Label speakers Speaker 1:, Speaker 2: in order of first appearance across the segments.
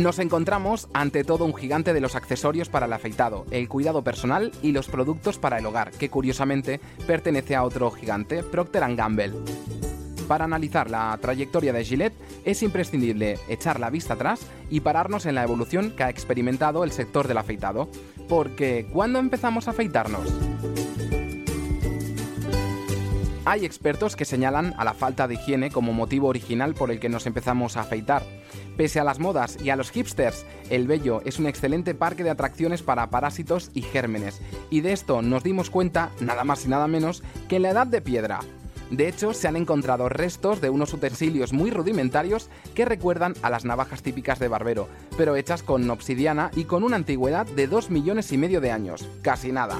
Speaker 1: Nos encontramos ante todo un gigante de los accesorios para el afeitado, el cuidado personal y los productos para el hogar, que curiosamente pertenece a otro gigante, Procter Gamble. Para analizar la trayectoria de Gillette es imprescindible echar la vista atrás y pararnos en la evolución que ha experimentado el sector del afeitado. Porque, ¿cuándo empezamos a afeitarnos? Hay expertos que señalan a la falta de higiene como motivo original por el que nos empezamos a afeitar. Pese a las modas y a los hipsters, el Bello es un excelente parque de atracciones para parásitos y gérmenes, y de esto nos dimos cuenta, nada más y nada menos, que en la Edad de Piedra. De hecho, se han encontrado restos de unos utensilios muy rudimentarios que recuerdan a las navajas típicas de barbero, pero hechas con obsidiana y con una antigüedad de 2 millones y medio de años, casi nada.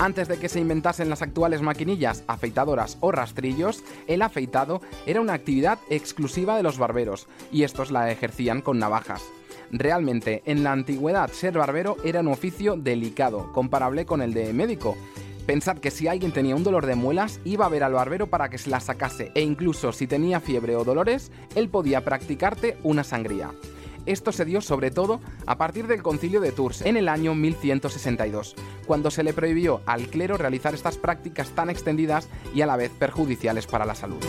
Speaker 1: Antes de que se inventasen las actuales maquinillas, afeitadoras o rastrillos, el afeitado era una actividad exclusiva de los barberos, y estos la ejercían con navajas. Realmente, en la antigüedad ser barbero era un oficio delicado, comparable con el de médico. Pensad que si alguien tenía un dolor de muelas, iba a ver al barbero para que se la sacase, e incluso si tenía fiebre o dolores, él podía practicarte una sangría. Esto se dio sobre todo a partir del concilio de Tours en el año 1162, cuando se le prohibió al clero realizar estas prácticas tan extendidas y a la vez perjudiciales para la salud.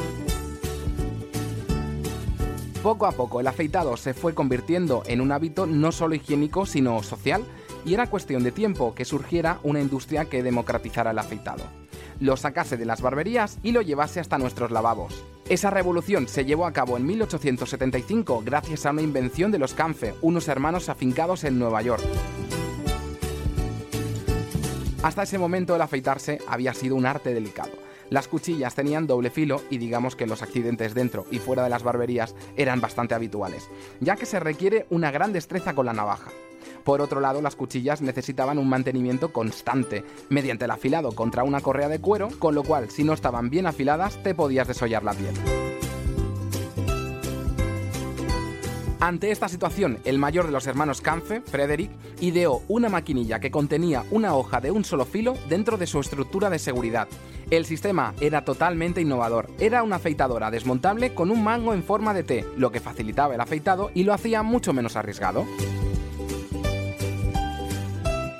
Speaker 1: Poco a poco el afeitado se fue convirtiendo en un hábito no solo higiénico sino social y era cuestión de tiempo que surgiera una industria que democratizara el afeitado. Lo sacase de las barberías y lo llevase hasta nuestros lavabos. Esa revolución se llevó a cabo en 1875 gracias a una invención de los Canfe, unos hermanos afincados en Nueva York. Hasta ese momento el afeitarse había sido un arte delicado. Las cuchillas tenían doble filo y digamos que los accidentes dentro y fuera de las barberías eran bastante habituales, ya que se requiere una gran destreza con la navaja. Por otro lado, las cuchillas necesitaban un mantenimiento constante, mediante el afilado contra una correa de cuero, con lo cual si no estaban bien afiladas te podías desollar la piel. Ante esta situación, el mayor de los hermanos Canfe, Frederick, ideó una maquinilla que contenía una hoja de un solo filo dentro de su estructura de seguridad. El sistema era totalmente innovador. Era una afeitadora desmontable con un mango en forma de T, lo que facilitaba el afeitado y lo hacía mucho menos arriesgado.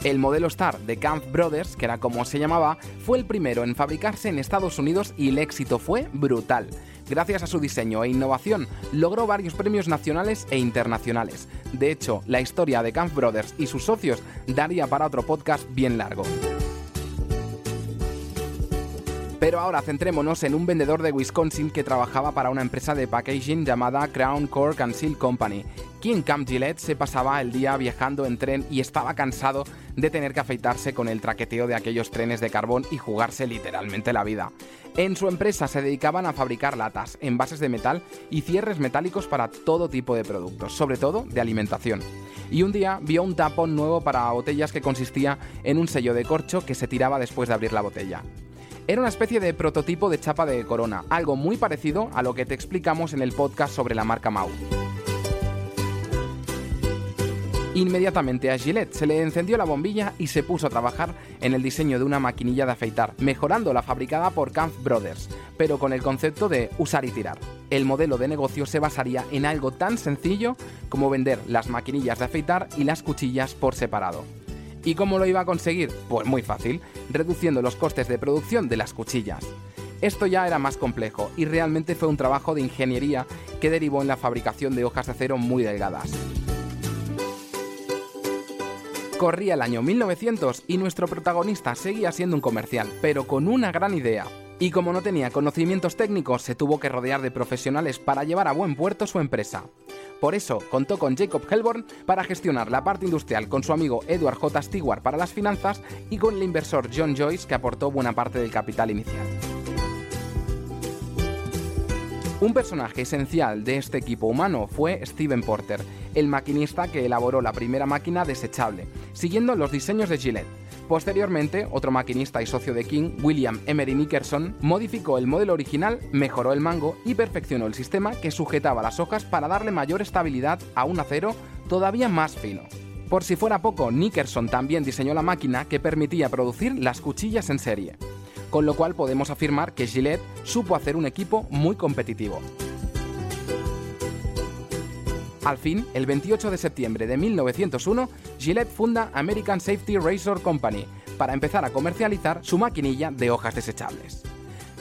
Speaker 1: El modelo Star de Camp Brothers, que era como se llamaba, fue el primero en fabricarse en Estados Unidos y el éxito fue brutal. Gracias a su diseño e innovación, logró varios premios nacionales e internacionales. De hecho, la historia de Camp Brothers y sus socios daría para otro podcast bien largo. Pero ahora centrémonos en un vendedor de Wisconsin que trabajaba para una empresa de packaging llamada Crown Cork and Seal Company. Quien Camp Gillette se pasaba el día viajando en tren y estaba cansado de tener que afeitarse con el traqueteo de aquellos trenes de carbón y jugarse literalmente la vida. En su empresa se dedicaban a fabricar latas, envases de metal y cierres metálicos para todo tipo de productos, sobre todo de alimentación. Y un día vio un tapón nuevo para botellas que consistía en un sello de corcho que se tiraba después de abrir la botella. Era una especie de prototipo de chapa de corona, algo muy parecido a lo que te explicamos en el podcast sobre la marca Mau. Inmediatamente a Gillette se le encendió la bombilla y se puso a trabajar en el diseño de una maquinilla de afeitar, mejorando la fabricada por Kampf Brothers, pero con el concepto de usar y tirar. El modelo de negocio se basaría en algo tan sencillo como vender las maquinillas de afeitar y las cuchillas por separado. ¿Y cómo lo iba a conseguir? Pues muy fácil, reduciendo los costes de producción de las cuchillas. Esto ya era más complejo y realmente fue un trabajo de ingeniería que derivó en la fabricación de hojas de acero muy delgadas. Corría el año 1900 y nuestro protagonista seguía siendo un comercial, pero con una gran idea. Y como no tenía conocimientos técnicos, se tuvo que rodear de profesionales para llevar a buen puerto su empresa. Por eso contó con Jacob Helborn para gestionar la parte industrial con su amigo Edward J. Stewart para las finanzas y con el inversor John Joyce que aportó buena parte del capital inicial. Un personaje esencial de este equipo humano fue Steven Porter, el maquinista que elaboró la primera máquina desechable, siguiendo los diseños de Gillette. Posteriormente, otro maquinista y socio de King, William Emery Nickerson, modificó el modelo original, mejoró el mango y perfeccionó el sistema que sujetaba las hojas para darle mayor estabilidad a un acero todavía más fino. Por si fuera poco, Nickerson también diseñó la máquina que permitía producir las cuchillas en serie, con lo cual podemos afirmar que Gillette supo hacer un equipo muy competitivo. Al fin, el 28 de septiembre de 1901, Gillette funda American Safety Razor Company para empezar a comercializar su maquinilla de hojas desechables.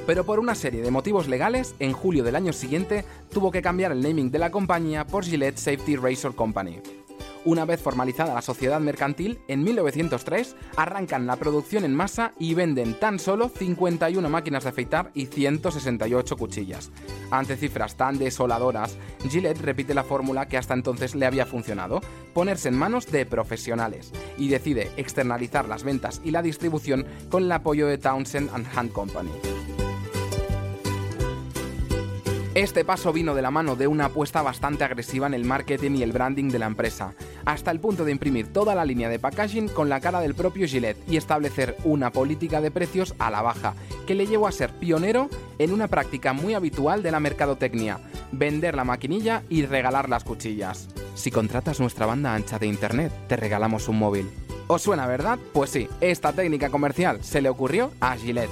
Speaker 1: Pero por una serie de motivos legales, en julio del año siguiente tuvo que cambiar el naming de la compañía por Gillette Safety Razor Company. Una vez formalizada la sociedad mercantil, en 1903 arrancan la producción en masa y venden tan solo 51 máquinas de afeitar y 168 cuchillas. Ante cifras tan desoladoras, Gillette repite la fórmula que hasta entonces le había funcionado, ponerse en manos de profesionales, y decide externalizar las ventas y la distribución con el apoyo de Townsend Hand Company. Este paso vino de la mano de una apuesta bastante agresiva en el marketing y el branding de la empresa, hasta el punto de imprimir toda la línea de packaging con la cara del propio Gillette y establecer una política de precios a la baja, que le llevó a ser pionero en una práctica muy habitual de la mercadotecnia, vender la maquinilla y regalar las cuchillas. Si contratas nuestra banda ancha de internet, te regalamos un móvil. ¿Os suena, verdad? Pues sí, esta técnica comercial se le ocurrió a Gillette.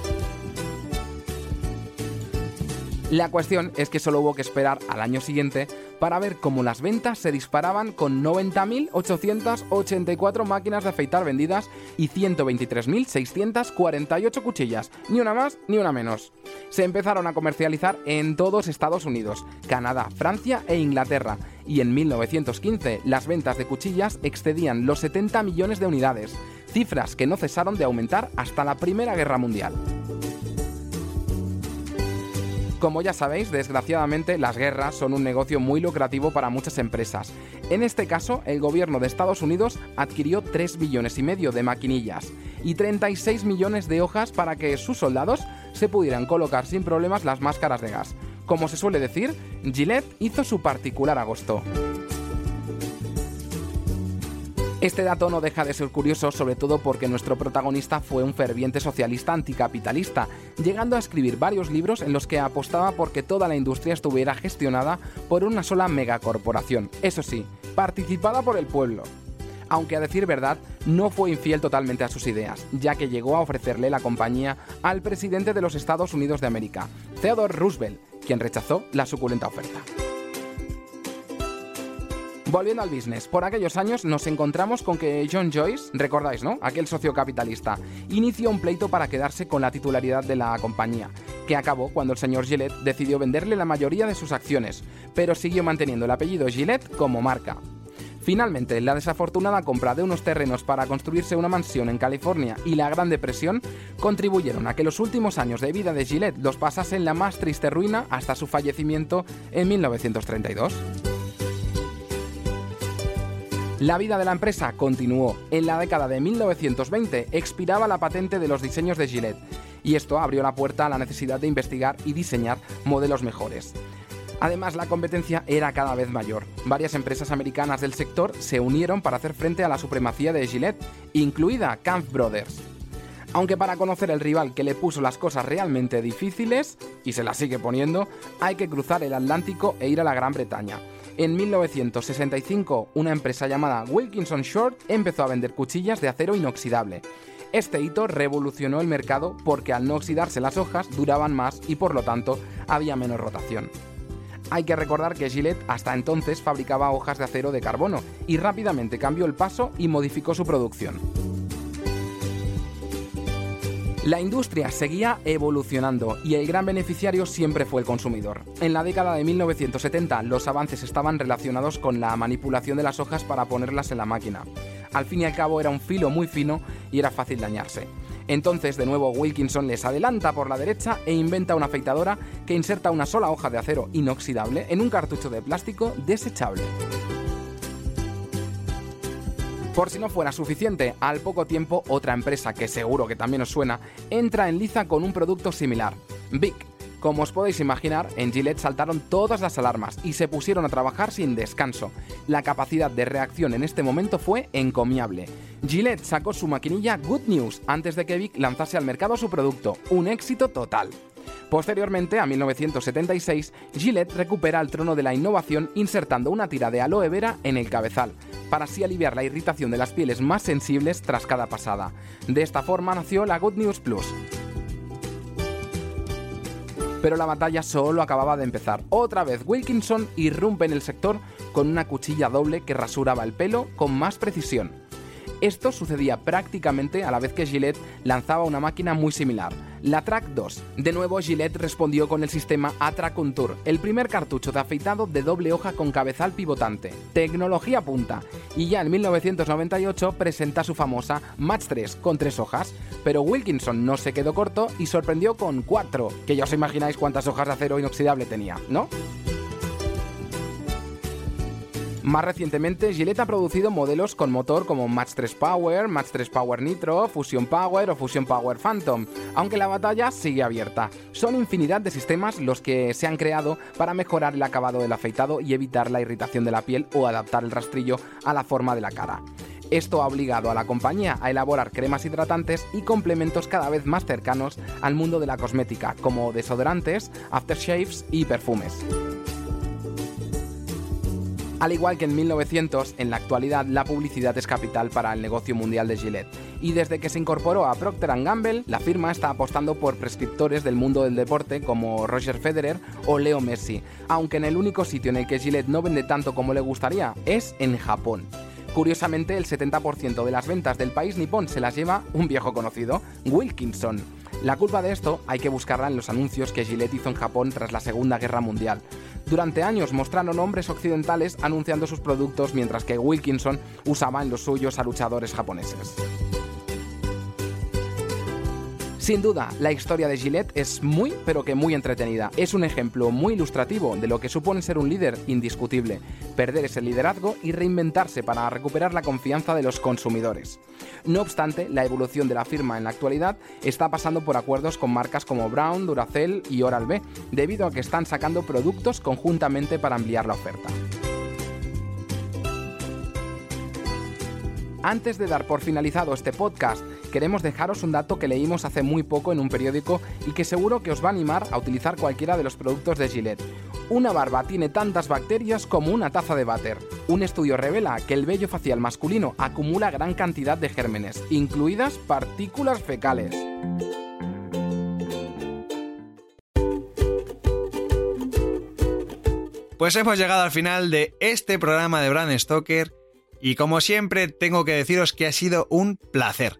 Speaker 1: La cuestión es que solo hubo que esperar al año siguiente para ver cómo las ventas se disparaban con 90.884 máquinas de afeitar vendidas y 123.648 cuchillas, ni una más ni una menos. Se empezaron a comercializar en todos Estados Unidos, Canadá, Francia e Inglaterra, y en 1915 las ventas de cuchillas excedían los 70 millones de unidades, cifras que no cesaron de aumentar hasta la Primera Guerra Mundial. Como ya sabéis, desgraciadamente las guerras son un negocio muy lucrativo para muchas empresas. En este caso, el gobierno de Estados Unidos adquirió 3 billones y medio de maquinillas y 36 millones de hojas para que sus soldados se pudieran colocar sin problemas las máscaras de gas. Como se suele decir, Gillette hizo su particular agosto. Este dato no deja de ser curioso, sobre todo porque nuestro protagonista fue un ferviente socialista anticapitalista, llegando a escribir varios libros en los que apostaba porque toda la industria estuviera gestionada por una sola megacorporación, eso sí, participada por el pueblo. Aunque a decir verdad, no fue infiel totalmente a sus ideas, ya que llegó a ofrecerle la compañía al presidente de los Estados Unidos de América, Theodore Roosevelt, quien rechazó la suculenta oferta. Volviendo al business, por aquellos años nos encontramos con que John Joyce, recordáis, ¿no? Aquel socio capitalista, inició un pleito para quedarse con la titularidad de la compañía, que acabó cuando el señor Gillette decidió venderle la mayoría de sus acciones, pero siguió manteniendo el apellido Gillette como marca. Finalmente, la desafortunada compra de unos terrenos para construirse una mansión en California y la Gran Depresión contribuyeron a que los últimos años de vida de Gillette los pasase en la más triste ruina hasta su fallecimiento en 1932. La vida de la empresa continuó. En la década de 1920 expiraba la patente de los diseños de Gillette y esto abrió la puerta a la necesidad de investigar y diseñar modelos mejores. Además, la competencia era cada vez mayor. Varias empresas americanas del sector se unieron para hacer frente a la supremacía de Gillette, incluida Kampf Brothers. Aunque para conocer el rival que le puso las cosas realmente difíciles, y se las sigue poniendo, hay que cruzar el Atlántico e ir a la Gran Bretaña. En 1965, una empresa llamada Wilkinson Short empezó a vender cuchillas de acero inoxidable. Este hito revolucionó el mercado porque al no oxidarse las hojas duraban más y por lo tanto había menos rotación. Hay que recordar que Gillette hasta entonces fabricaba hojas de acero de carbono y rápidamente cambió el paso y modificó su producción. La industria seguía evolucionando y el gran beneficiario siempre fue el consumidor. En la década de 1970 los avances estaban relacionados con la manipulación de las hojas para ponerlas en la máquina. Al fin y al cabo era un filo muy fino y era fácil dañarse. Entonces, de nuevo, Wilkinson les adelanta por la derecha e inventa una afeitadora que inserta una sola hoja de acero inoxidable en un cartucho de plástico desechable. Por si no fuera suficiente, al poco tiempo otra empresa que seguro que también os suena entra en liza con un producto similar, Vic. Como os podéis imaginar, en Gillette saltaron todas las alarmas y se pusieron a trabajar sin descanso. La capacidad de reacción en este momento fue encomiable. Gillette sacó su maquinilla Good News antes de que Vic lanzase al mercado su producto, un éxito total. Posteriormente, a 1976, Gillette recupera el trono de la innovación insertando una tira de aloe vera en el cabezal, para así aliviar la irritación de las pieles más sensibles tras cada pasada. De esta forma nació la Good News Plus. Pero la batalla solo acababa de empezar. Otra vez Wilkinson irrumpe en el sector con una cuchilla doble que rasuraba el pelo con más precisión. Esto sucedía prácticamente a la vez que Gillette lanzaba una máquina muy similar, la Track 2. De nuevo, Gillette respondió con el sistema Atra Contour, el primer cartucho de afeitado de doble hoja con cabezal pivotante. Tecnología punta. Y ya en 1998 presenta su famosa Match 3 con tres hojas. Pero Wilkinson no se quedó corto y sorprendió con cuatro, que ya os imagináis cuántas hojas de acero inoxidable tenía, ¿no? Más recientemente, Gillette ha producido modelos con motor como Match 3 Power, Match 3 Power Nitro, Fusion Power o Fusion Power Phantom, aunque la batalla sigue abierta. Son infinidad de sistemas los que se han creado para mejorar el acabado del afeitado y evitar la irritación de la piel o adaptar el rastrillo a la forma de la cara. Esto ha obligado a la compañía a elaborar cremas hidratantes y complementos cada vez más cercanos al mundo de la cosmética, como desodorantes, aftershaves y perfumes. Al igual que en 1900, en la actualidad la publicidad es capital para el negocio mundial de Gillette. Y desde que se incorporó a Procter Gamble, la firma está apostando por prescriptores del mundo del deporte como Roger Federer o Leo Messi, aunque en el único sitio en el que Gillette no vende tanto como le gustaría es en Japón. Curiosamente, el 70% de las ventas del país nipón se las lleva un viejo conocido, Wilkinson. La culpa de esto hay que buscarla en los anuncios que Gillette hizo en Japón tras la Segunda Guerra Mundial. Durante años mostraron hombres occidentales anunciando sus productos mientras que Wilkinson usaba en los suyos a luchadores japoneses. Sin duda, la historia de Gillette es muy, pero que muy entretenida. Es un ejemplo muy ilustrativo de lo que supone ser un líder indiscutible, perder ese liderazgo y reinventarse para recuperar la confianza de los consumidores. No obstante, la evolución de la firma en la actualidad está pasando por acuerdos con marcas como Brown, Duracell y Oral-B, debido a que están sacando productos conjuntamente para ampliar la oferta. Antes de dar por finalizado este podcast, queremos dejaros un dato que leímos hace muy poco en un periódico y que seguro que os va a animar a utilizar cualquiera de los productos de Gillette. Una barba tiene tantas bacterias como una taza de váter. Un estudio revela que el vello facial masculino acumula gran cantidad de gérmenes, incluidas partículas fecales.
Speaker 2: Pues hemos llegado al final de este programa de Brand Stoker y como siempre tengo que deciros que ha sido un placer.